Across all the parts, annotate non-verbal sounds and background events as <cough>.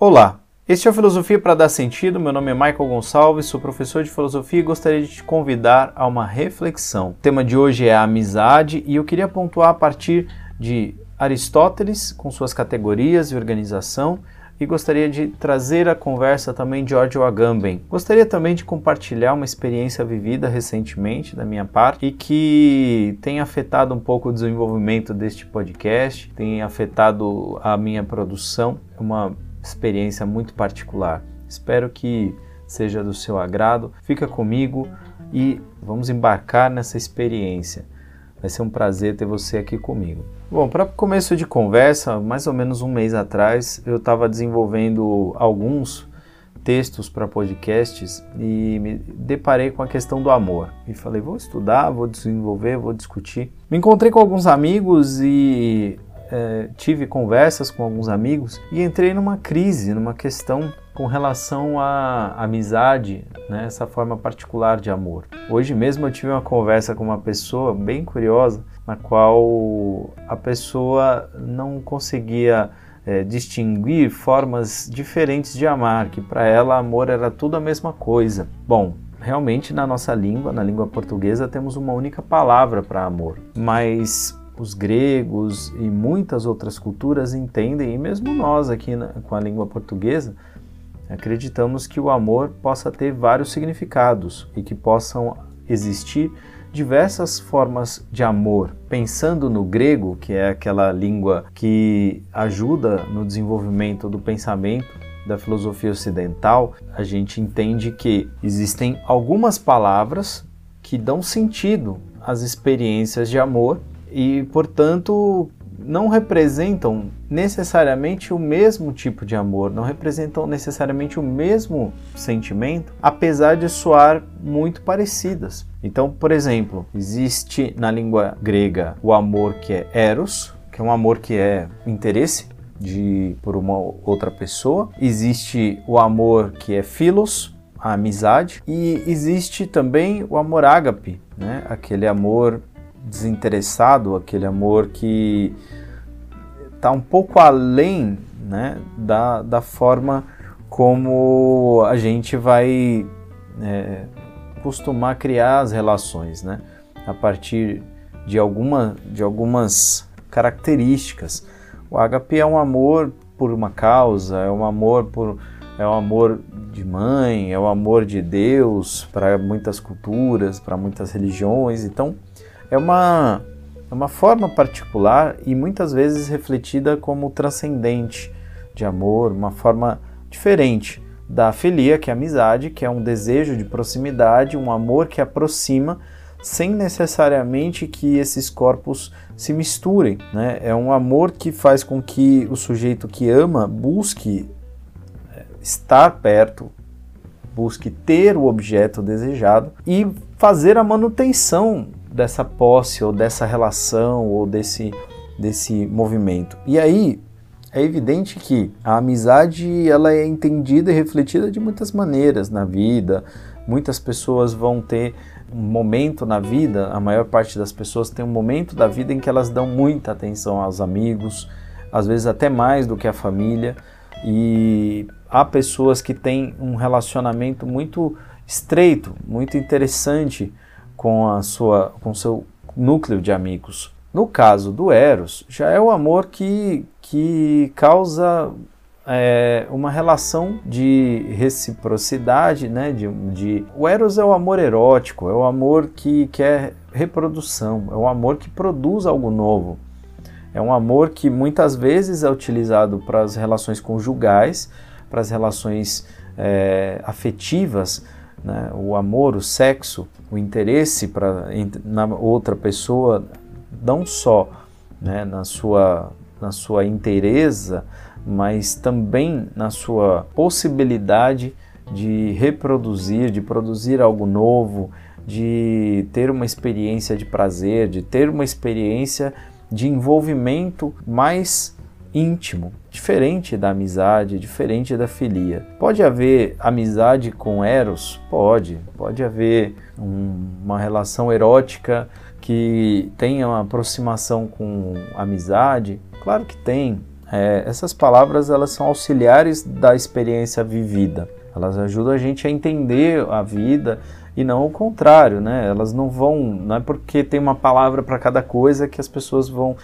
Olá, este é o Filosofia para Dar Sentido. Meu nome é Michael Gonçalves, sou professor de filosofia e gostaria de te convidar a uma reflexão. O tema de hoje é a amizade e eu queria pontuar a partir de Aristóteles, com suas categorias e organização, e gostaria de trazer a conversa também de George Agamben. Gostaria também de compartilhar uma experiência vivida recentemente da minha parte e que tem afetado um pouco o desenvolvimento deste podcast, tem afetado a minha produção, uma experiência muito particular. Espero que seja do seu agrado. Fica comigo e vamos embarcar nessa experiência. Vai ser um prazer ter você aqui comigo. Bom, para começo de conversa, mais ou menos um mês atrás, eu estava desenvolvendo alguns textos para podcasts e me deparei com a questão do amor. E falei, vou estudar, vou desenvolver, vou discutir. Me encontrei com alguns amigos e é, tive conversas com alguns amigos e entrei numa crise, numa questão com relação à amizade, né, essa forma particular de amor. Hoje mesmo eu tive uma conversa com uma pessoa bem curiosa, na qual a pessoa não conseguia é, distinguir formas diferentes de amar, que para ela amor era tudo a mesma coisa. Bom, realmente na nossa língua, na língua portuguesa, temos uma única palavra para amor, mas os gregos e muitas outras culturas entendem, e mesmo nós aqui na, com a língua portuguesa, acreditamos que o amor possa ter vários significados e que possam existir diversas formas de amor. Pensando no grego, que é aquela língua que ajuda no desenvolvimento do pensamento da filosofia ocidental, a gente entende que existem algumas palavras que dão sentido às experiências de amor e, portanto, não representam necessariamente o mesmo tipo de amor, não representam necessariamente o mesmo sentimento, apesar de soar muito parecidas. Então, por exemplo, existe na língua grega o amor que é eros, que é um amor que é interesse de por uma outra pessoa. Existe o amor que é philos, a amizade, e existe também o amor ágape, né? Aquele amor desinteressado, aquele amor que está um pouco além né, da, da forma como a gente vai é, costumar criar as relações, né? A partir de, alguma, de algumas características. O HP é um amor por uma causa, é um amor por é um amor de mãe, é um amor de Deus para muitas culturas, para muitas religiões. Então, é uma, é uma forma particular e muitas vezes refletida como transcendente de amor, uma forma diferente da filia, que é amizade, que é um desejo de proximidade, um amor que aproxima, sem necessariamente que esses corpos se misturem. Né? É um amor que faz com que o sujeito que ama busque é, estar perto, busque ter o objeto desejado e fazer a manutenção dessa posse ou dessa relação ou desse, desse movimento. E aí é evidente que a amizade ela é entendida e refletida de muitas maneiras na vida. Muitas pessoas vão ter um momento na vida, a maior parte das pessoas tem um momento da vida em que elas dão muita atenção aos amigos, às vezes até mais do que a família. E há pessoas que têm um relacionamento muito estreito, muito interessante com a sua com seu núcleo de amigos. No caso do Eros, já é o amor que, que causa é, uma relação de reciprocidade, né? De, de, o Eros é o amor erótico, é o amor que quer reprodução, é o amor que produz algo novo. É um amor que muitas vezes é utilizado para as relações conjugais, para as relações é, afetivas, né? o amor, o sexo, o interesse pra, na outra pessoa, não só né, na, sua, na sua inteireza, mas também na sua possibilidade de reproduzir, de produzir algo novo, de ter uma experiência de prazer, de ter uma experiência de envolvimento mais íntimo, diferente da amizade, diferente da filia. Pode haver amizade com Eros? Pode. Pode haver um, uma relação erótica que tenha uma aproximação com amizade? Claro que tem. é, essas palavras elas são auxiliares da experiência vivida. Elas ajudam a gente a entender a vida e não o contrário, né? Elas não vão, não é porque tem uma palavra para cada coisa que as pessoas vão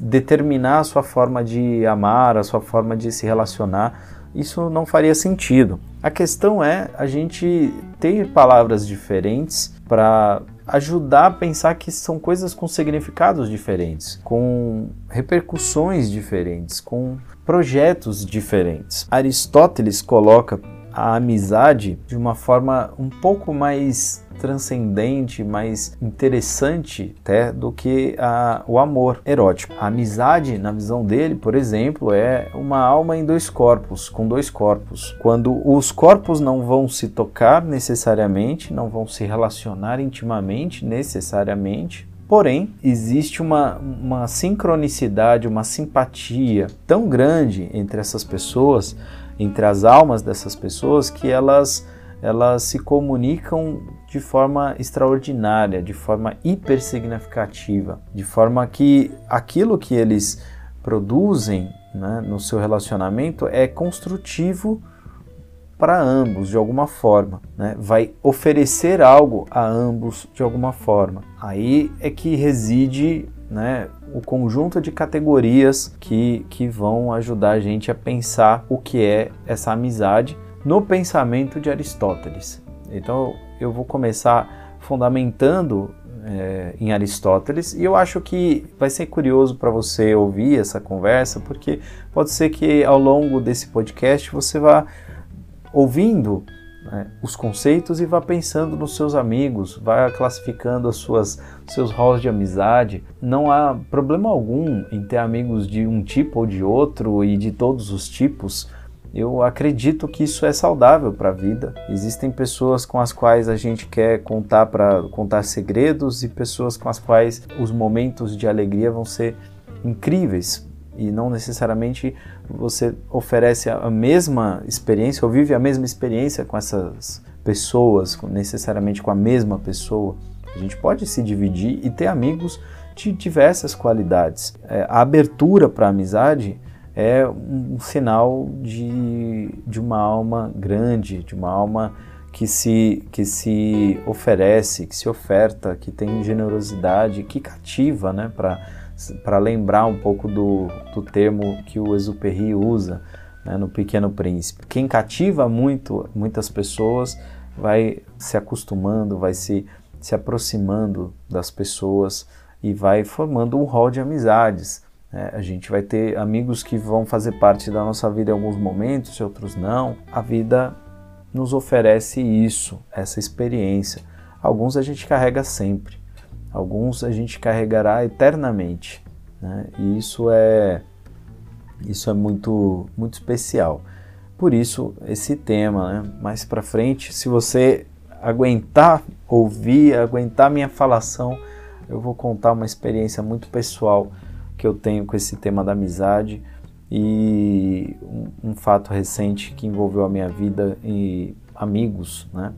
determinar a sua forma de amar, a sua forma de se relacionar. Isso não faria sentido. A questão é a gente ter palavras diferentes para ajudar a pensar que são coisas com significados diferentes, com repercussões diferentes, com projetos diferentes. Aristóteles coloca a amizade de uma forma um pouco mais transcendente, mais interessante até do que a, o amor erótico. A amizade, na visão dele, por exemplo, é uma alma em dois corpos, com dois corpos. Quando os corpos não vão se tocar necessariamente, não vão se relacionar intimamente necessariamente, Porém, existe uma, uma sincronicidade, uma simpatia tão grande entre essas pessoas, entre as almas dessas pessoas, que elas, elas se comunicam de forma extraordinária, de forma hipersignificativa, de forma que aquilo que eles produzem né, no seu relacionamento é construtivo para ambos de alguma forma, né? vai oferecer algo a ambos de alguma forma. Aí é que reside né, o conjunto de categorias que, que vão ajudar a gente a pensar o que é essa amizade no pensamento de Aristóteles. Então eu vou começar fundamentando é, em Aristóteles e eu acho que vai ser curioso para você ouvir essa conversa, porque pode ser que ao longo desse podcast você vá ouvindo né, os conceitos e vá pensando nos seus amigos, vá classificando as suas seus halls de amizade. Não há problema algum em ter amigos de um tipo ou de outro e de todos os tipos. Eu acredito que isso é saudável para a vida. Existem pessoas com as quais a gente quer contar para contar segredos e pessoas com as quais os momentos de alegria vão ser incríveis e não necessariamente você oferece a mesma experiência ou vive a mesma experiência com essas pessoas, necessariamente com a mesma pessoa. A gente pode se dividir e ter amigos de diversas qualidades. É, a abertura para a amizade é um sinal de, de uma alma grande, de uma alma que se, que se oferece, que se oferta, que tem generosidade, que cativa né, para lembrar um pouco do, do termo que o Exupéry usa né, no Pequeno Príncipe. Quem cativa muito, muitas pessoas vai se acostumando, vai se, se aproximando das pessoas e vai formando um rol de amizades. É, a gente vai ter amigos que vão fazer parte da nossa vida em alguns momentos e outros não. A vida nos oferece isso, essa experiência. Alguns a gente carrega sempre, alguns a gente carregará eternamente. Né? E isso é, isso é muito, muito especial. Por isso, esse tema, né? mais para frente, se você aguentar ouvir, aguentar minha falação, eu vou contar uma experiência muito pessoal que eu tenho com esse tema da amizade e um, um fato recente que envolveu a minha vida e amigos, né?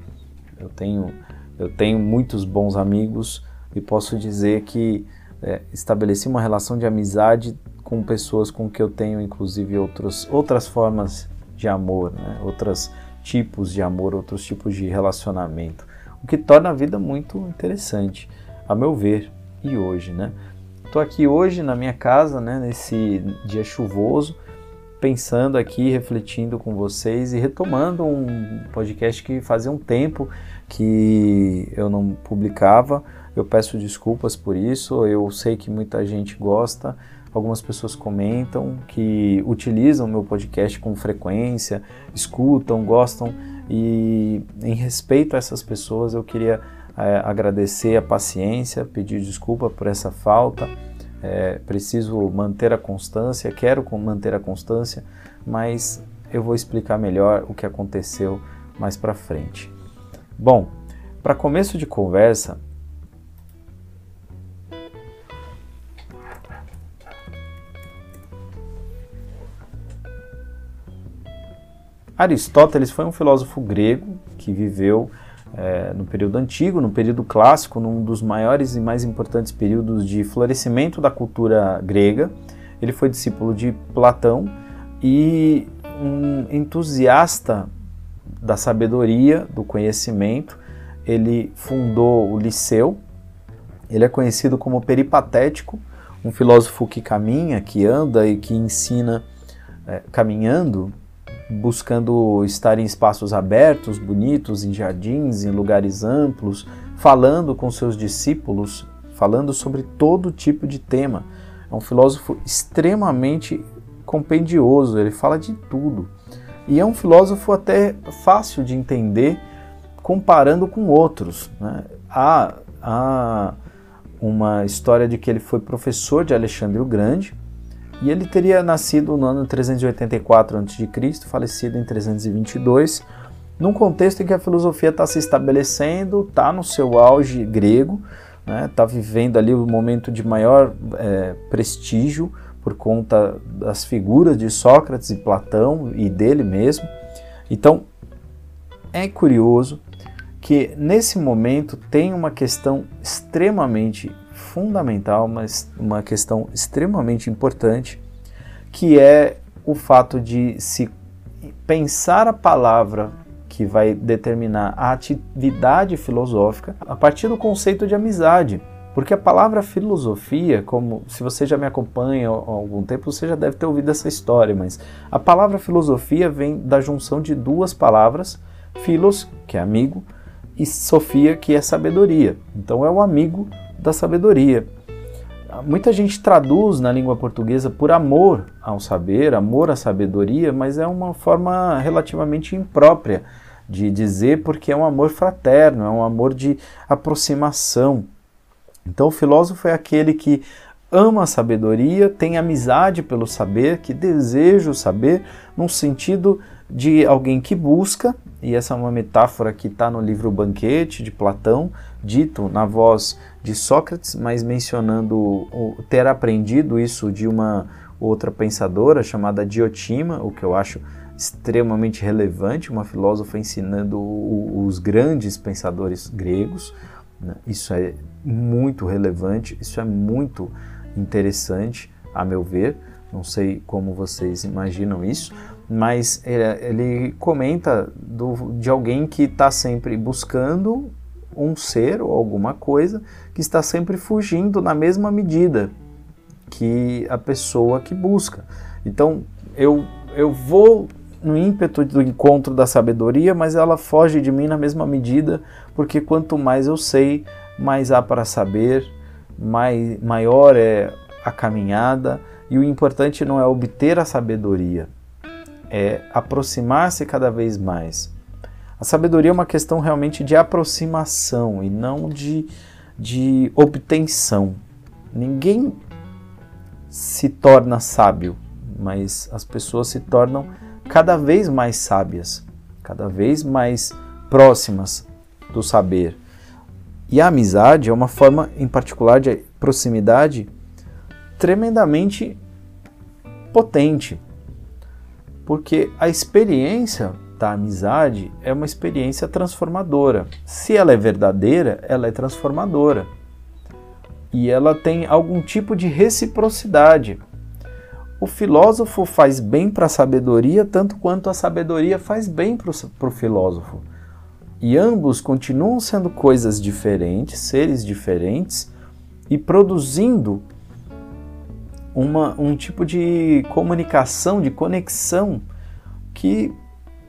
Eu tenho eu tenho muitos bons amigos e posso dizer que é, estabeleci uma relação de amizade com pessoas com que eu tenho inclusive outros, outras formas de amor, né? outros tipos de amor, outros tipos de relacionamento, o que torna a vida muito interessante, a meu ver, e hoje, né? Estou aqui hoje na minha casa, né, nesse dia chuvoso, pensando aqui, refletindo com vocês e retomando um podcast que fazia um tempo que eu não publicava. Eu peço desculpas por isso, eu sei que muita gente gosta, algumas pessoas comentam que utilizam meu podcast com frequência, escutam, gostam e em respeito a essas pessoas eu queria é, agradecer a paciência, pedir desculpa por essa falta. É, preciso manter a constância, quero manter a constância, mas eu vou explicar melhor o que aconteceu mais para frente. Bom, para começo de conversa, Aristóteles foi um filósofo grego que viveu é, no período antigo, no período clássico, num dos maiores e mais importantes períodos de florescimento da cultura grega. Ele foi discípulo de Platão e um entusiasta da sabedoria, do conhecimento. Ele fundou o Liceu. Ele é conhecido como peripatético, um filósofo que caminha, que anda e que ensina é, caminhando, buscando estar em espaços abertos, bonitos, em jardins, em lugares amplos, falando com seus discípulos, falando sobre todo tipo de tema. É um filósofo extremamente compendioso, ele fala de tudo. E é um filósofo até fácil de entender comparando com outros. Né? Há, há uma história de que ele foi professor de Alexandre o Grande, e ele teria nascido no ano 384 a.C., falecido em 322, num contexto em que a filosofia está se estabelecendo, está no seu auge grego, está né, tá vivendo ali o momento de maior é, prestígio por conta das figuras de Sócrates e Platão e dele mesmo. Então, é curioso que nesse momento tem uma questão extremamente fundamental, mas uma questão extremamente importante, que é o fato de se pensar a palavra que vai determinar a atividade filosófica a partir do conceito de amizade. Porque a palavra filosofia, como se você já me acompanha há algum tempo, você já deve ter ouvido essa história, mas a palavra filosofia vem da junção de duas palavras, philos, que é amigo, e sofia, que é sabedoria. Então é o amigo da sabedoria. Muita gente traduz na língua portuguesa por amor ao saber, amor à sabedoria, mas é uma forma relativamente imprópria de dizer porque é um amor fraterno, é um amor de aproximação. Então o filósofo é aquele que ama a sabedoria, tem amizade pelo saber, que deseja o saber, num sentido de alguém que busca, e essa é uma metáfora que está no livro Banquete de Platão, dito na voz de Sócrates, mas mencionando ter aprendido isso de uma outra pensadora chamada Diotima, o que eu acho extremamente relevante, uma filósofa ensinando os grandes pensadores gregos. Né? Isso é muito relevante, isso é muito interessante, a meu ver. Não sei como vocês imaginam isso, mas ele comenta do, de alguém que está sempre buscando um ser ou alguma coisa que está sempre fugindo na mesma medida que a pessoa que busca. Então eu, eu vou no ímpeto do encontro da sabedoria, mas ela foge de mim na mesma medida, porque quanto mais eu sei, mais há para saber, mais, maior é a caminhada, e o importante não é obter a sabedoria, é aproximar-se cada vez mais. A sabedoria é uma questão realmente de aproximação e não de, de obtenção. Ninguém se torna sábio, mas as pessoas se tornam cada vez mais sábias, cada vez mais próximas do saber. E a amizade é uma forma, em particular, de proximidade tremendamente potente, porque a experiência da amizade é uma experiência transformadora. Se ela é verdadeira, ela é transformadora. E ela tem algum tipo de reciprocidade. O filósofo faz bem para a sabedoria tanto quanto a sabedoria faz bem para o filósofo. E ambos continuam sendo coisas diferentes, seres diferentes, e produzindo uma, um tipo de comunicação, de conexão que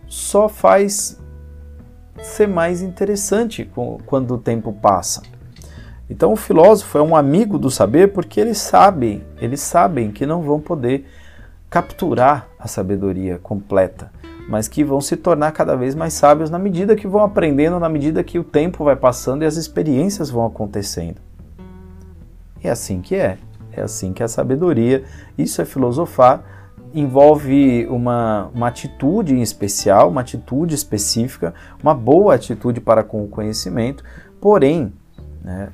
só faz ser mais interessante quando o tempo passa. Então o filósofo é um amigo do saber porque eles sabem, eles sabem que não vão poder capturar a sabedoria completa, mas que vão se tornar cada vez mais sábios na medida que vão aprendendo, na medida que o tempo vai passando e as experiências vão acontecendo. É assim que é. É assim que é a sabedoria, isso é filosofar, envolve uma, uma atitude em especial, uma atitude específica, uma boa atitude para com o conhecimento, porém, né,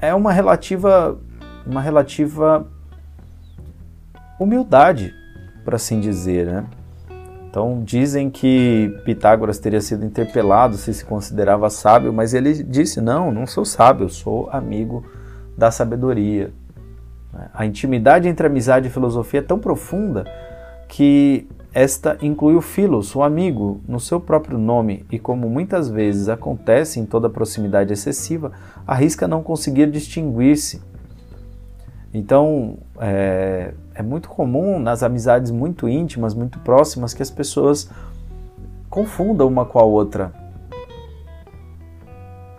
é uma relativa, uma relativa humildade, por assim dizer, né? Então dizem que Pitágoras teria sido interpelado se se considerava sábio, mas ele disse: "Não, não sou sábio, sou amigo da sabedoria. A intimidade entre amizade e filosofia é tão profunda que esta inclui o filos, o amigo, no seu próprio nome, e como muitas vezes acontece em toda proximidade excessiva, arrisca não conseguir distinguir-se. Então, é, é, muito comum nas amizades muito íntimas, muito próximas, que as pessoas confundam uma com a outra.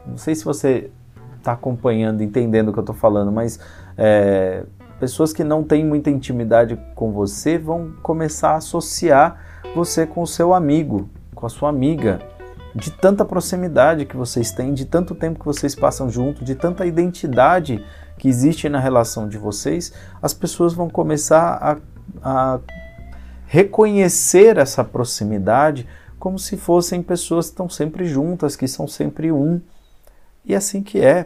Não sei se você está acompanhando, entendendo o que eu estou falando, mas é, pessoas que não têm muita intimidade com você vão começar a associar você com o seu amigo, com a sua amiga, de tanta proximidade que vocês têm, de tanto tempo que vocês passam junto, de tanta identidade que existe na relação de vocês, as pessoas vão começar a, a reconhecer essa proximidade como se fossem pessoas que estão sempre juntas, que são sempre um. E é assim que é.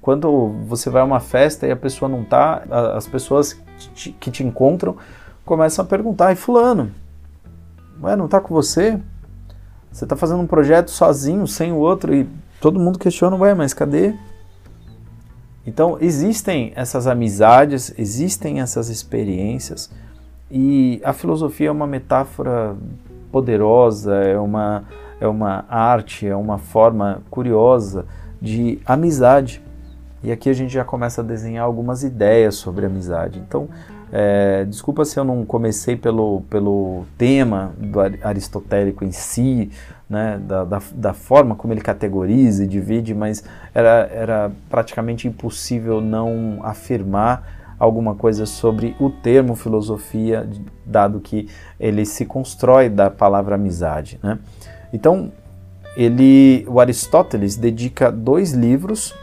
Quando você vai a uma festa e a pessoa não está, as pessoas que te encontram começam a perguntar: e Fulano, ué, não está com você? Você está fazendo um projeto sozinho, sem o outro, e todo mundo questiona: ué, mas cadê? Então, existem essas amizades, existem essas experiências, e a filosofia é uma metáfora poderosa, é uma, é uma arte, é uma forma curiosa de amizade. E aqui a gente já começa a desenhar algumas ideias sobre amizade. Então, é, desculpa se eu não comecei pelo, pelo tema do aristotélico em si, né, da, da, da, forma como ele categoriza e divide, mas era, era praticamente impossível não afirmar alguma coisa sobre o termo filosofia, dado que ele se constrói da palavra amizade. Né? Então, ele, o Aristóteles dedica dois livros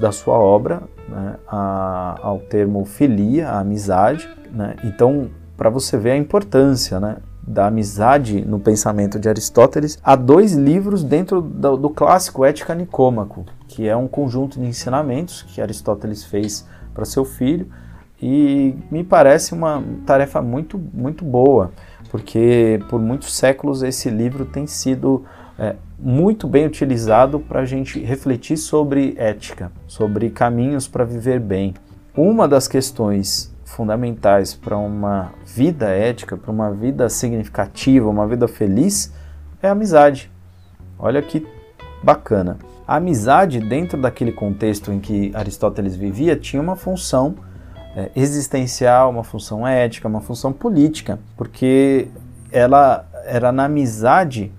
da sua obra né, a, ao termo filia, a amizade. Né? Então, para você ver a importância né, da amizade no pensamento de Aristóteles, há dois livros dentro do, do clássico Ética Nicômaco, que é um conjunto de ensinamentos que Aristóteles fez para seu filho e me parece uma tarefa muito, muito boa, porque por muitos séculos esse livro tem sido é, muito bem utilizado para a gente refletir sobre ética, sobre caminhos para viver bem. Uma das questões fundamentais para uma vida ética, para uma vida significativa, uma vida feliz, é a amizade. Olha que bacana. A amizade, dentro daquele contexto em que Aristóteles vivia, tinha uma função é, existencial, uma função ética, uma função política, porque ela era na amizade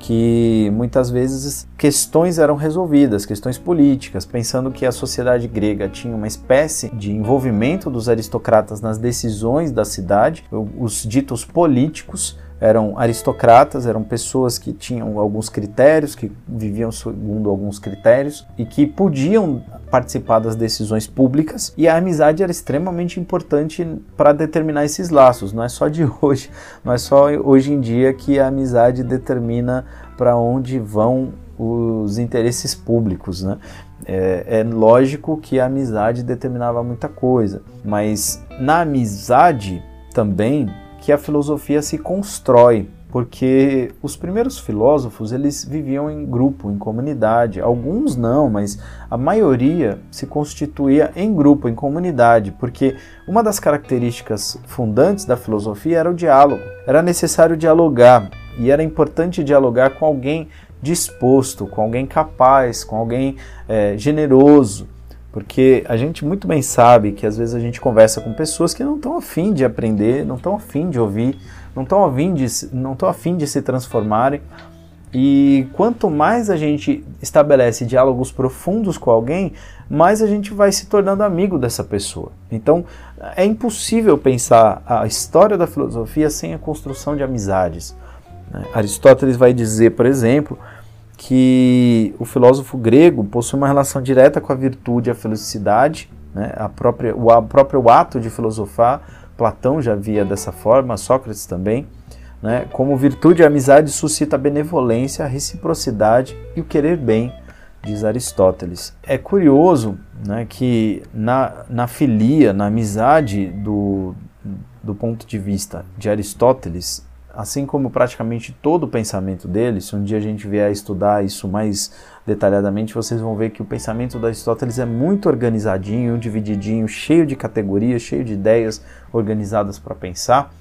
que muitas vezes questões eram resolvidas, questões políticas, pensando que a sociedade grega tinha uma espécie de envolvimento dos aristocratas nas decisões da cidade, os ditos políticos eram aristocratas, eram pessoas que tinham alguns critérios, que viviam segundo alguns critérios e que podiam participar das decisões públicas. E a amizade era extremamente importante para determinar esses laços. Não é só de <laughs> hoje, não é só hoje em dia que a amizade determina para onde vão os interesses públicos, né? É, é, lógico que a amizade determinava muita coisa, mas na amizade também que a filosofia se constrói, porque os primeiros filósofos eles viviam em grupo, em comunidade. Alguns não, mas a maioria se constituía em grupo, em comunidade, porque uma das características fundantes da filosofia era o diálogo. Era necessário dialogar e era importante dialogar com alguém disposto, com alguém capaz, com alguém é, generoso. Porque a gente muito bem sabe que às vezes a gente conversa com pessoas que não estão afim de aprender, não estão afim de ouvir, não estão afim de, de se transformarem. E quanto mais a gente estabelece diálogos profundos com alguém, mais a gente vai se tornando amigo dessa pessoa. Então é impossível pensar a história da filosofia sem a construção de amizades. Né? Aristóteles vai dizer, por exemplo, que o filósofo grego possui uma relação direta com a virtude e a felicidade, né? a própria, o próprio ato de filosofar, Platão já via dessa forma, Sócrates também, né? como virtude e amizade suscita a benevolência, a reciprocidade e o querer bem, diz Aristóteles. É curioso né, que na, na filia, na amizade do, do ponto de vista de Aristóteles, assim como praticamente todo o pensamento dele, se um dia a gente vier a estudar isso mais detalhadamente, vocês vão ver que o pensamento de Aristóteles é muito organizadinho, divididinho, cheio de categorias, cheio de ideias organizadas para pensar.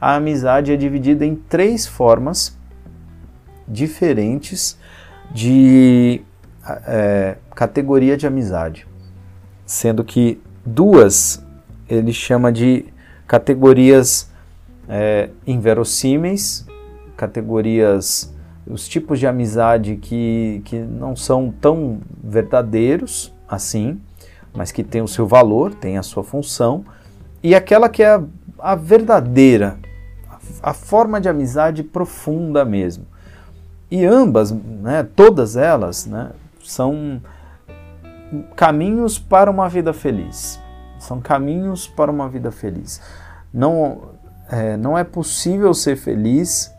A amizade é dividida em três formas diferentes de é, categoria de amizade, sendo que duas ele chama de categorias é, inverossímeis, categorias, os tipos de amizade que, que não são tão verdadeiros assim, mas que tem o seu valor, tem a sua função, e aquela que é a, a verdadeira, a, forma de amizade profunda mesmo. E ambas, né, todas elas, né, são caminhos para uma vida feliz. São caminhos para uma vida feliz. Não, é, não é possível ser feliz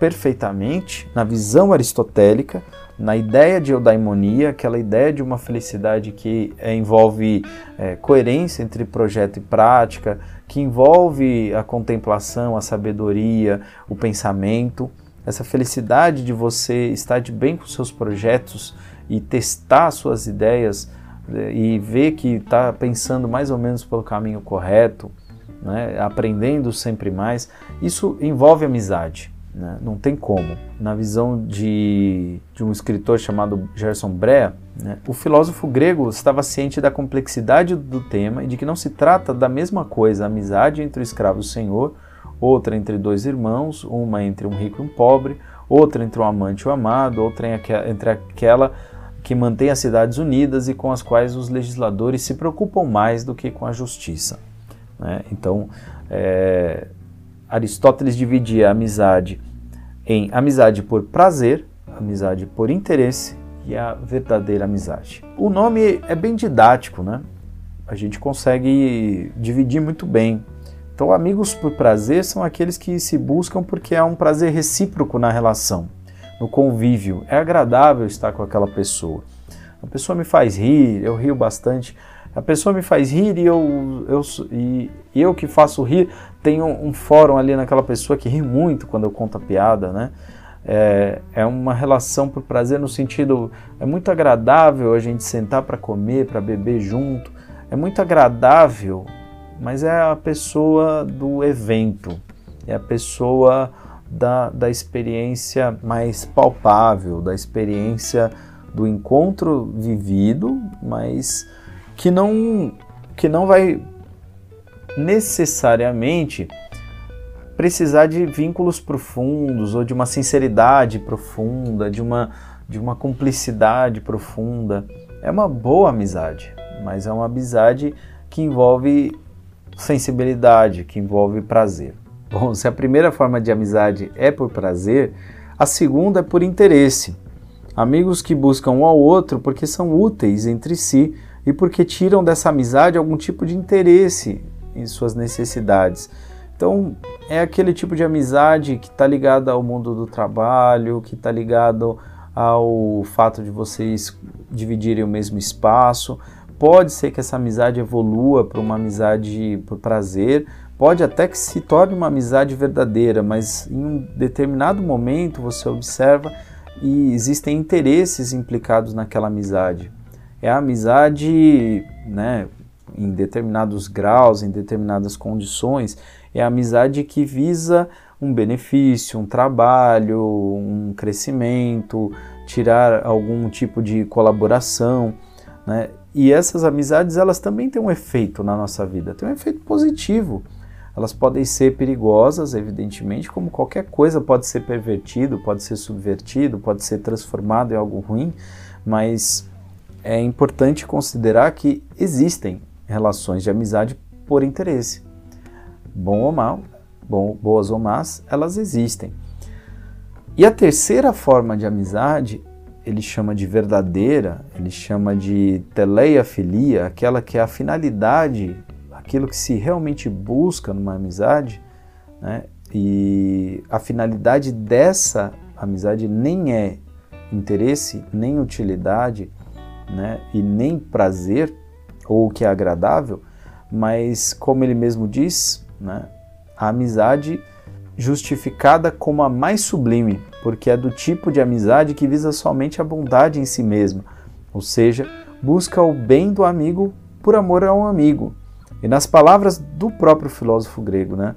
perfeitamente na visão aristotélica, na ideia de eudaimonia, aquela ideia de uma felicidade que é, envolve é, coerência entre projeto e prática, que envolve a contemplação, a sabedoria, o pensamento, essa felicidade de você estar de bem com seus projetos e testar suas ideias é, e ver que está pensando mais ou menos pelo caminho correto, né, aprendendo sempre mais, isso envolve amizade. Né, não tem como. Na visão de, de um escritor chamado Gerson Brea, né, o filósofo grego estava ciente da complexidade do tema e de que não se trata da mesma coisa, a amizade entre o escravo e o senhor, outra entre dois irmãos, uma entre um rico e um pobre, outra entre um amante e um amado, outra entre aquela que mantém as cidades unidas e com as quais os legisladores se preocupam mais do que com a justiça. Né? Então, é, Aristóteles dividia a amizade em amizade por prazer, amizade por interesse e a verdadeira amizade. O nome é bem didático, né? A gente consegue dividir muito bem. Então, amigos por prazer são aqueles que se buscam porque há um prazer recíproco na relação, no convívio. É agradável estar com aquela pessoa. A pessoa me faz rir, eu rio bastante a pessoa me faz rir e eu, eu, e eu que faço rir, tenho um fórum ali naquela pessoa que ri muito quando eu conto a piada, né? É, é uma relação por prazer no sentido, é muito agradável a gente sentar para comer, para beber junto, é muito agradável, mas é a pessoa do evento, é a pessoa da, da experiência mais palpável, da experiência do encontro vivido, mas que não, que não vai necessariamente precisar de vínculos profundos ou de uma sinceridade profunda, de uma, de uma cumplicidade profunda. É uma boa amizade, mas é uma amizade que envolve sensibilidade, que envolve prazer. Bom, se a primeira forma de amizade é por prazer, a segunda é por interesse. Amigos que buscam um ao outro porque são úteis entre si e porque tiram dessa amizade algum tipo de interesse em suas necessidades. Então, é aquele tipo de amizade que está ligada ao mundo do trabalho, que está ligado ao fato de vocês dividirem o mesmo espaço. Pode ser que essa amizade evolua para uma amizade por prazer, pode até que se torne uma amizade verdadeira, mas em um determinado momento você observa e existem interesses implicados naquela amizade é a amizade, né, em determinados graus, em determinadas condições, é a amizade que visa um benefício, um trabalho, um crescimento, tirar algum tipo de colaboração, né? E essas amizades, elas também têm um efeito na nossa vida, tem um efeito positivo. Elas podem ser perigosas, evidentemente, como qualquer coisa pode ser pervertido, pode ser subvertido, pode ser transformado em algo ruim, mas é importante considerar que existem relações de amizade por interesse. Bom ou mal, bom, boas ou más, elas existem. E a terceira forma de amizade, ele chama de verdadeira, ele chama de teleia filia, aquela que é a finalidade, aquilo que se realmente busca numa amizade, né? E a finalidade dessa amizade nem é interesse, nem utilidade, né, e nem prazer, ou o que é agradável, mas como ele mesmo diz, né, a amizade justificada como a mais sublime, porque é do tipo de amizade que visa somente a bondade em si mesma, ou seja, busca o bem do amigo por amor a um amigo. E nas palavras do próprio filósofo grego, né?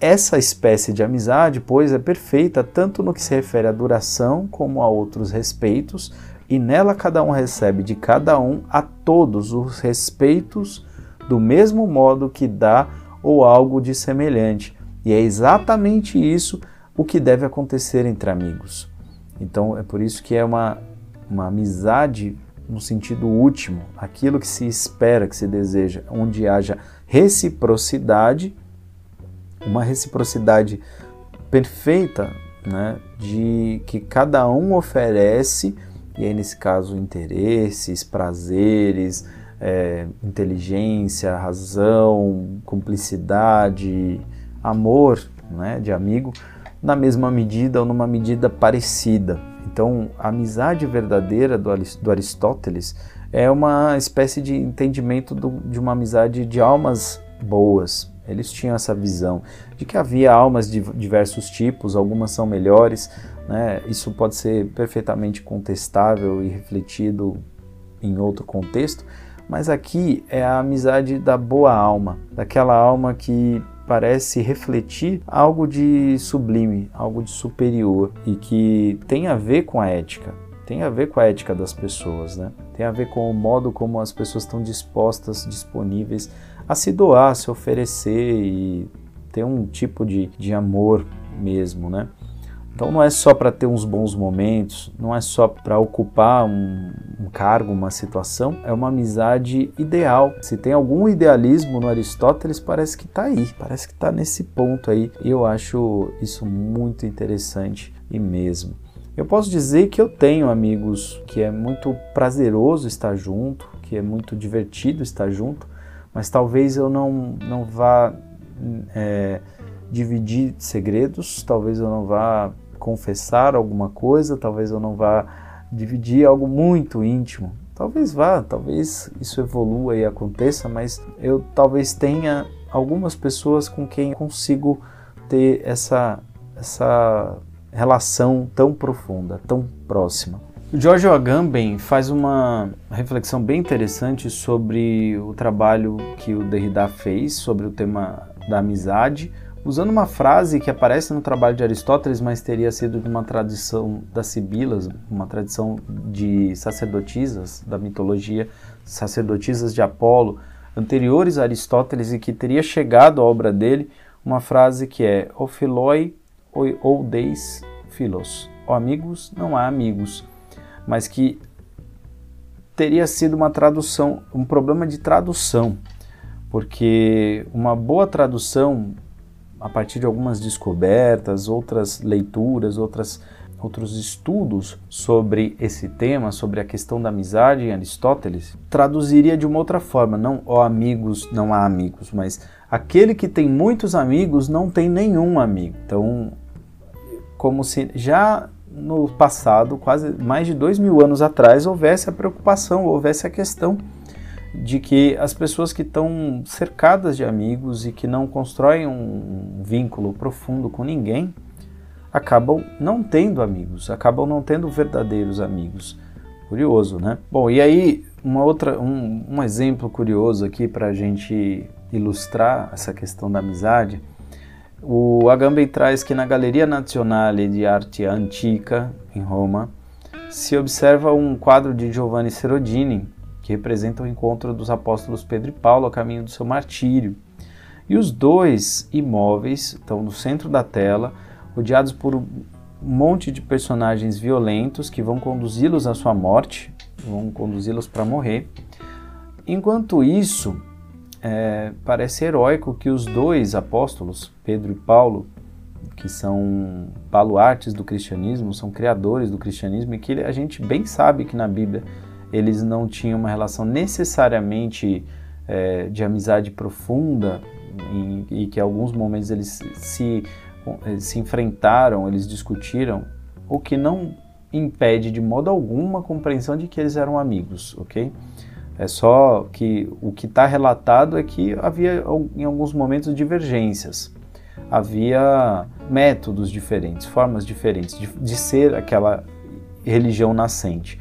Essa espécie de amizade, pois, é perfeita tanto no que se refere à duração como a outros respeitos, e nela cada um recebe de cada um a todos os respeitos do mesmo modo que dá ou algo de semelhante. E é exatamente isso o que deve acontecer entre amigos. Então é por isso que é uma, uma amizade no sentido último, aquilo que se espera, que se deseja, onde haja reciprocidade, uma reciprocidade perfeita, né, de que cada um oferece, e aí nesse caso interesses, prazeres, é, inteligência, razão, cumplicidade, amor né, de amigo, na mesma medida ou numa medida parecida. Então, a amizade verdadeira do, Aristóteles é uma espécie de entendimento do, de uma amizade de almas boas. Eles tinham essa visão de que havia almas de diversos tipos, algumas são melhores, né? isso pode ser perfeitamente contestável e refletido em outro contexto, mas aqui é a amizade da boa alma, daquela alma que parece refletir algo de sublime, algo de superior e que tem a ver com a ética, tem a ver com a ética das pessoas, né? Tem a ver com o modo como as pessoas estão dispostas, disponíveis a se doar, a se oferecer e ter um tipo de, de amor mesmo, né? Então não é só para ter uns bons momentos, não é só para ocupar um, um, cargo, uma situação, é uma amizade ideal. Se tem algum idealismo no Aristóteles, parece que está aí, parece que está nesse ponto aí. E eu acho isso muito interessante e mesmo. Eu posso dizer que eu tenho amigos que é muito prazeroso estar junto, que é muito divertido estar junto, mas talvez eu não, não vá é, dividir segredos, talvez eu não vá confessar alguma coisa, talvez eu não vá dividir algo muito íntimo. Talvez vá, talvez isso evolua e aconteça, mas eu talvez tenha algumas pessoas com quem consigo ter essa, essa relação tão profunda, tão próxima. O George Agamben faz uma reflexão bem interessante sobre o trabalho que o Derrida fez sobre o tema da amizade, usando uma frase que aparece no trabalho de Aristóteles, mas teria sido de uma tradição das Sibilas, uma tradição de sacerdotisas da mitologia, sacerdotisas de Apolo, anteriores a Aristóteles e que teria chegado à obra dele, uma frase que é O philoi ou deis philos, ó amigos, não há amigos, mas que teria sido uma tradução, um problema de tradução, porque uma boa tradução a partir de algumas descobertas, outras leituras, outras, outros estudos sobre esse tema, sobre a questão da amizade em Aristóteles, traduziria de uma outra forma, não ó amigos, não há amigos, mas aquele que tem muitos amigos não tem nenhum amigo. Então, como se já no passado, quase mais de dois mil anos atrás, houvesse a preocupação, houvesse a questão de que as pessoas que estão cercadas de amigos e que não constroem um vínculo profundo com ninguém acabam não tendo amigos, acabam não tendo verdadeiros amigos. Curioso, né? Bom, e aí uma outra, um, um exemplo curioso aqui para a gente ilustrar essa questão da amizade. O Agamben traz que na Galeria Nazionale de Arte Antica, em Roma, se observa um quadro de Giovanni Serodini, que representa o encontro dos apóstolos Pedro e Paulo a caminho do seu martírio. E os dois imóveis estão no centro da tela, rodeados por um monte de personagens violentos que vão conduzi-los à sua morte, vão conduzi-los para morrer. Enquanto isso, é, parece heróico que os dois apóstolos, Pedro e Paulo, que são baluartes do cristianismo, são criadores do cristianismo, e que a gente bem sabe que na Bíblia eles não tinham uma relação necessariamente é, de amizade profunda e, e que em alguns momentos eles se, se enfrentaram, eles discutiram, o que não impede de modo algum a compreensão de que eles eram amigos, ok? É só que o que está relatado é que havia em alguns momentos divergências. havia métodos diferentes, formas diferentes de, de ser aquela religião nascente.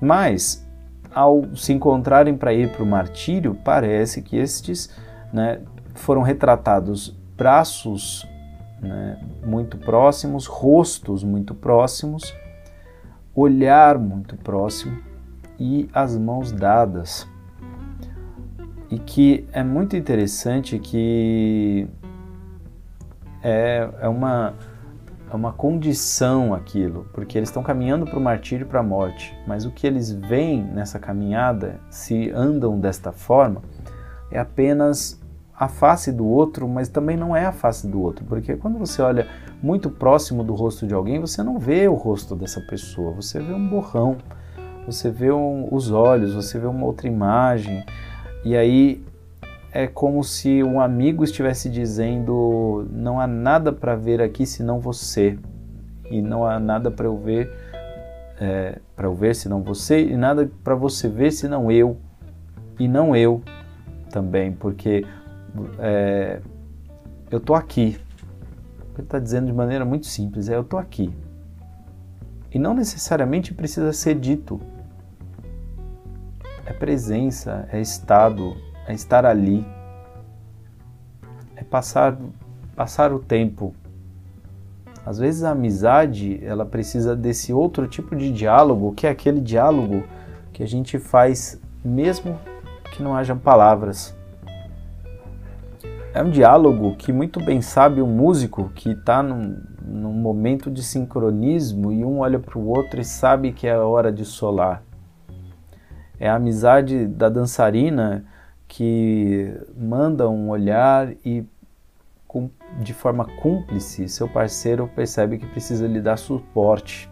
Mas, ao se encontrarem para ir para o martírio, parece que estes né, foram retratados braços né, muito próximos, rostos muito próximos, olhar muito próximo e as mãos dadas. E que é muito interessante que é, é, uma, é uma condição aquilo, porque eles estão caminhando para o martírio e para a morte, mas o que eles veem nessa caminhada, se andam desta forma, é apenas a face do outro, mas também não é a face do outro, porque quando você olha muito próximo do rosto de alguém, você não vê o rosto dessa pessoa, você vê um borrão, você vê um, os olhos, você vê uma outra imagem, e aí é como se um amigo estivesse dizendo: não há nada para ver aqui senão você, e não há nada para eu ver é, para eu ver senão você, e nada para você ver senão eu, e não eu também, porque é, eu tô aqui. Ele está dizendo de maneira muito simples, é eu tô aqui. E não necessariamente precisa ser dito. Presença, é estado, é estar ali. É passar, passar o tempo. Às vezes a amizade, ela precisa desse outro tipo de diálogo, que é aquele diálogo que a gente faz mesmo que não hajam palavras. É um diálogo que muito bem sabe o músico que está num, num, momento de sincronismo e um olha para o outro e sabe que é a hora de solar. É a amizade da dançarina que manda um olhar e de forma cúmplice seu parceiro percebe que precisa lhe dar suporte.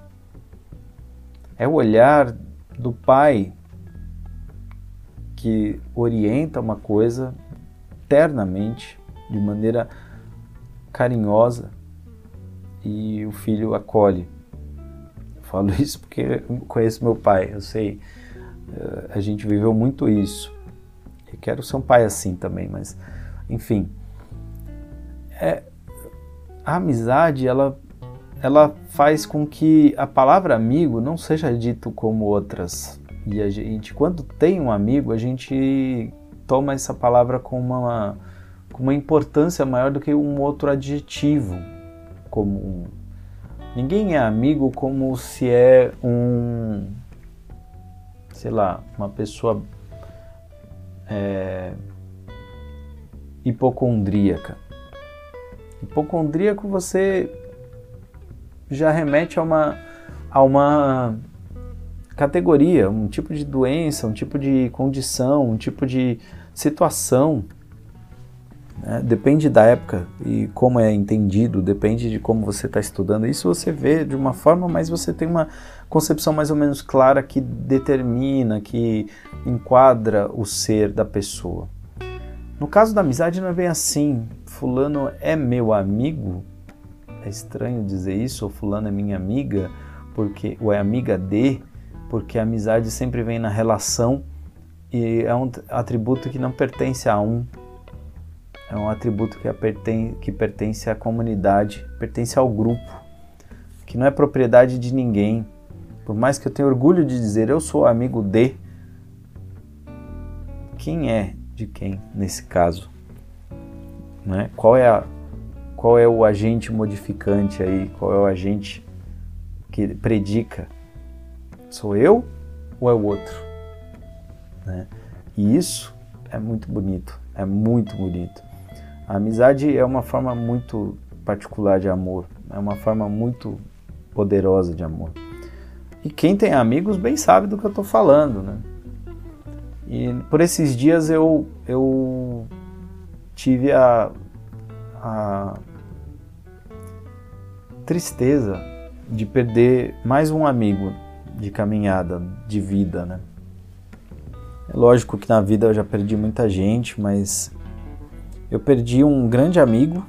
É o olhar do pai que orienta uma coisa ternamente, de maneira carinhosa, e o filho acolhe. Eu falo <laughs> isso porque conheço meu pai, eu sei, a gente viveu muito isso. Eu quero ser um pai assim também, mas enfim. É, a amizade, ela, ela faz com que a palavra amigo não seja dito como outras. E a gente, quando tem um amigo, a gente toma essa palavra com uma, com uma importância maior do que um outro adjetivo comum. Ninguém é amigo como se é um, sei lá, uma pessoa é, hipocondríaca. Hipocondríaco você já remete a uma, a uma categoria, um tipo de doença, um tipo de condição, um tipo de situação. Né? Depende da época e como é entendido, depende de como você está estudando. Isso você vê de uma forma, mas você tem uma concepção mais ou menos clara que determina, que enquadra o ser da pessoa. No caso da amizade não é bem assim. Fulano é meu amigo. É estranho dizer isso, ou fulano é minha amiga, porque ou é amiga de, porque a amizade sempre vem na relação e é um atributo que não pertence a um, é um atributo que, pertence, que pertence à comunidade, pertence ao grupo, que não é propriedade de ninguém. Por mais que eu tenha orgulho de dizer eu sou amigo de, quem é de quem nesse caso? Né? Qual, é a, qual é o agente modificante aí? Qual é o agente que predica Sou eu ou é o outro? Né? E isso é muito bonito, é muito bonito. A amizade é uma forma muito particular de amor, é uma forma muito poderosa de amor. E quem tem amigos bem sabe do que eu estou falando, né? E por esses dias eu, eu tive a, a tristeza de perder mais um amigo de caminhada, de vida, né? É lógico que na vida eu já perdi muita gente, mas eu perdi um grande amigo,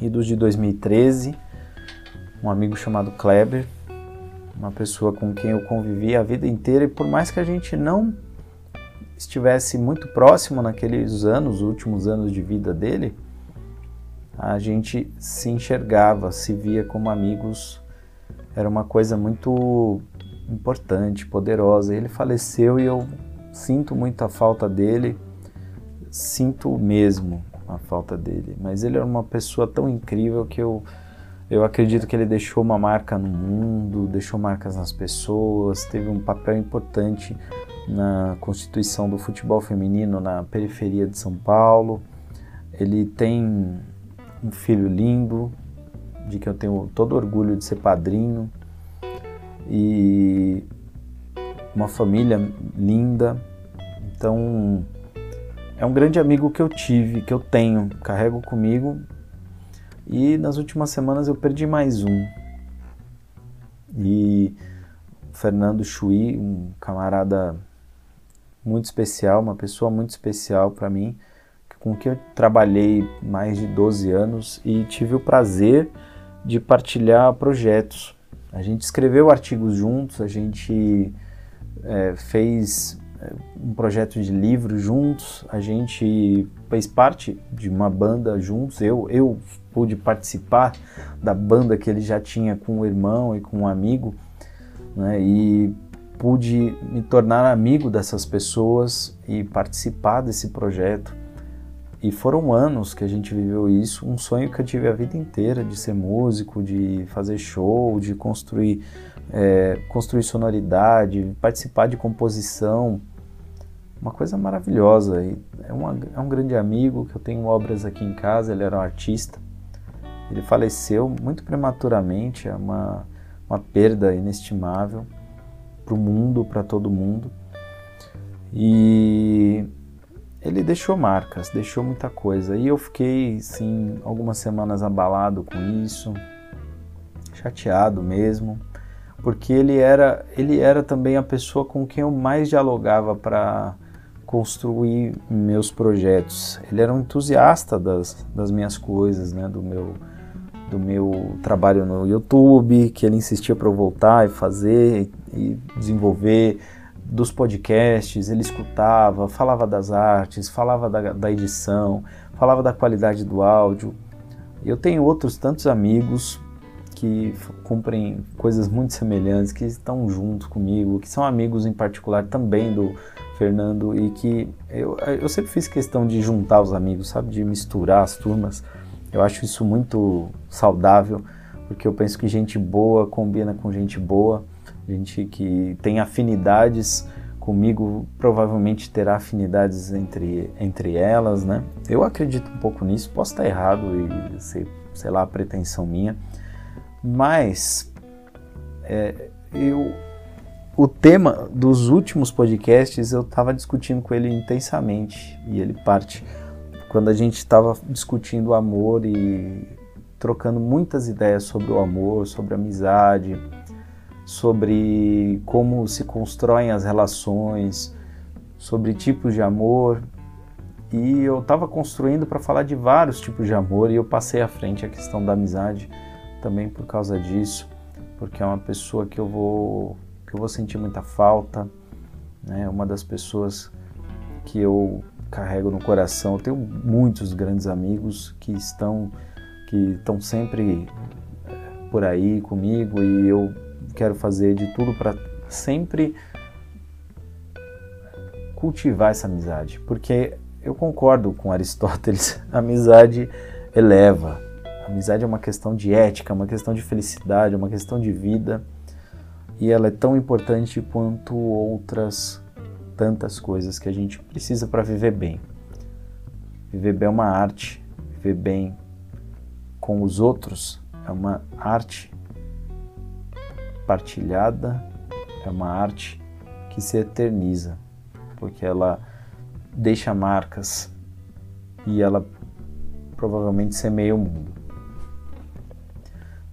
idos de 2013, um amigo chamado Kleber, uma pessoa com quem eu convivi a vida inteira e por mais que a gente não estivesse muito próximo naqueles anos, últimos anos de vida dele, a gente se enxergava, se via como amigos. Era uma coisa muito importante, poderosa. Ele faleceu e eu sinto muito a falta dele, sinto mesmo a falta dele. Mas ele era uma pessoa tão incrível que eu, eu acredito que ele deixou uma marca no mundo, deixou marcas nas pessoas, teve um papel importante na constituição do futebol feminino na periferia de São Paulo. Ele tem um filho lindo, de que eu tenho todo orgulho de ser padrinho, e uma família linda. Então, é um grande amigo que eu tive, que eu tenho, carrego comigo. E nas últimas semanas eu perdi mais um. E o Fernando Chui, um camarada muito especial, uma pessoa muito especial para mim, com quem eu trabalhei mais de 12 anos e tive o prazer de partilhar projetos. A gente escreveu artigos juntos, a gente é, fez um projeto de livro juntos, a gente fez parte de uma banda juntos, eu, eu pude participar da banda que ele já tinha com o irmão e com um amigo, né, e pude me tornar amigo dessas pessoas e participar desse projeto. E foram anos que a gente viveu isso, um sonho que eu tive a vida inteira de ser músico, de fazer show, de construir, é, construir sonoridade, participar de composição. Uma coisa maravilhosa. E é, uma, é um grande amigo que eu tenho obras aqui em casa, ele era um artista. Ele faleceu muito prematuramente, é uma, uma perda inestimável para o mundo, para todo mundo. E ele deixou marcas, deixou muita coisa. E eu fiquei, sim, algumas semanas abalado com isso, chateado mesmo, porque ele era, ele era também a pessoa com quem eu mais dialogava para construir meus projetos. Ele era um entusiasta das, das minhas coisas, né, do meu do meu trabalho no YouTube, que ele insistia para eu voltar e fazer e desenvolver dos podcasts, ele escutava, falava das artes, falava da, da edição, falava da qualidade do áudio. Eu tenho outros tantos amigos que cumprem coisas muito semelhantes, que estão juntos comigo, que são amigos em particular também do Fernando e que eu, eu sempre fiz questão de juntar os amigos, sabe, de misturar as turmas. Eu acho isso muito saudável, porque eu penso que gente boa combina com gente boa gente que tem afinidades comigo provavelmente terá afinidades entre, entre elas, né? Eu acredito um pouco nisso, posso estar errado e ser, sei lá, pretensão minha, mas é, eu, o tema dos últimos podcasts eu estava discutindo com ele intensamente e ele parte quando a gente estava discutindo o amor e trocando muitas ideias sobre o amor, sobre a amizade, sobre como se constroem as relações, sobre tipos de amor. E eu estava construindo para falar de vários tipos de amor e eu passei à frente a questão da amizade também por causa disso, porque é uma pessoa que eu vou que eu vou sentir muita falta, né? Uma das pessoas que eu carrego no coração. Eu tenho muitos grandes amigos que estão que estão sempre eh, por aí comigo e eu quero fazer de tudo para sempre cultivar essa amizade, porque eu concordo com Aristóteles, <laughs> a amizade eleva. Amizade é uma questão de ética, uma questão de felicidade, uma questão de vida, e ela é tão importante quanto outras tantas coisas que a gente precisa para viver bem. Viver bem é uma arte, viver bem com os outros é uma arte partilhada é uma arte que se eterniza, porque ela deixa marcas e ela provavelmente semeia o mundo.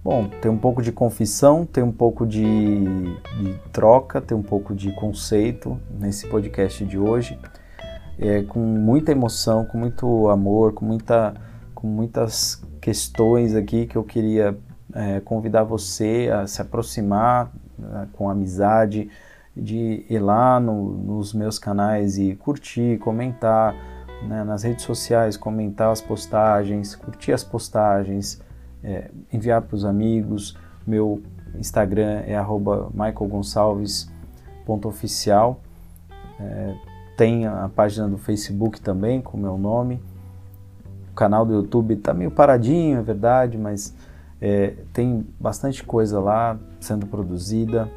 Bom, tem um pouco de confissão, tem um pouco de, de troca, tem um pouco de conceito nesse podcast de hoje, é, com muita emoção, com muito amor, com, muita, com muitas questões aqui que eu queria é, convidar você a se aproximar né, com amizade, de ir lá no, nos meus canais e curtir, comentar, né, nas redes sociais, comentar as postagens, curtir as postagens, é, enviar para os amigos. Meu Instagram é michaelgonçalves.oficial. É, tem a página do Facebook também com meu nome. O canal do YouTube está meio paradinho, é verdade, mas é, tem bastante coisa lá sendo produzida.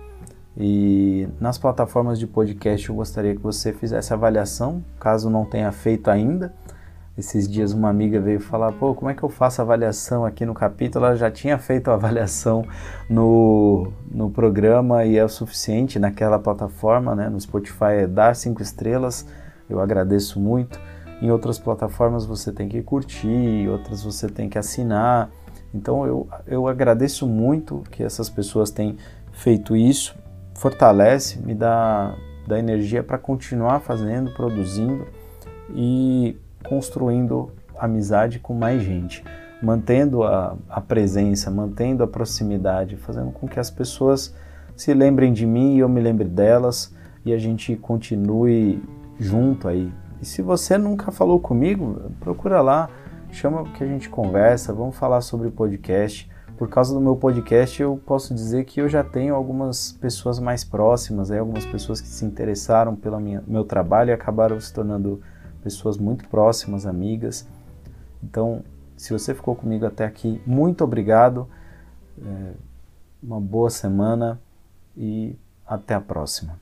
E nas plataformas de podcast eu gostaria que você fizesse avaliação, caso não tenha feito ainda. Esses dias uma amiga veio falar, pô, como é que eu faço avaliação aqui no capítulo? Ela já tinha feito a <laughs> avaliação no, no programa e é o suficiente naquela plataforma, né? No Spotify é dar cinco estrelas, eu agradeço muito. Em outras plataformas você tem que curtir, outras você tem que assinar. Então eu, eu agradeço muito que essas pessoas têm feito isso, fortalece, me dá, dá energia para continuar fazendo, produzindo e construindo amizade com mais gente, mantendo a, a presença, mantendo a proximidade, fazendo com que as pessoas se lembrem de mim e eu me lembre delas e a gente continue junto aí. E se você nunca falou comigo, procura lá, chama que a gente conversa, vamos falar sobre podcast. Por causa do meu podcast, eu posso dizer que eu já tenho algumas pessoas mais próximas, aí, algumas pessoas que se interessaram pelo meu trabalho e acabaram se tornando pessoas muito próximas, amigas. Então, se você ficou comigo até aqui, muito obrigado. É, uma boa semana e até a próxima.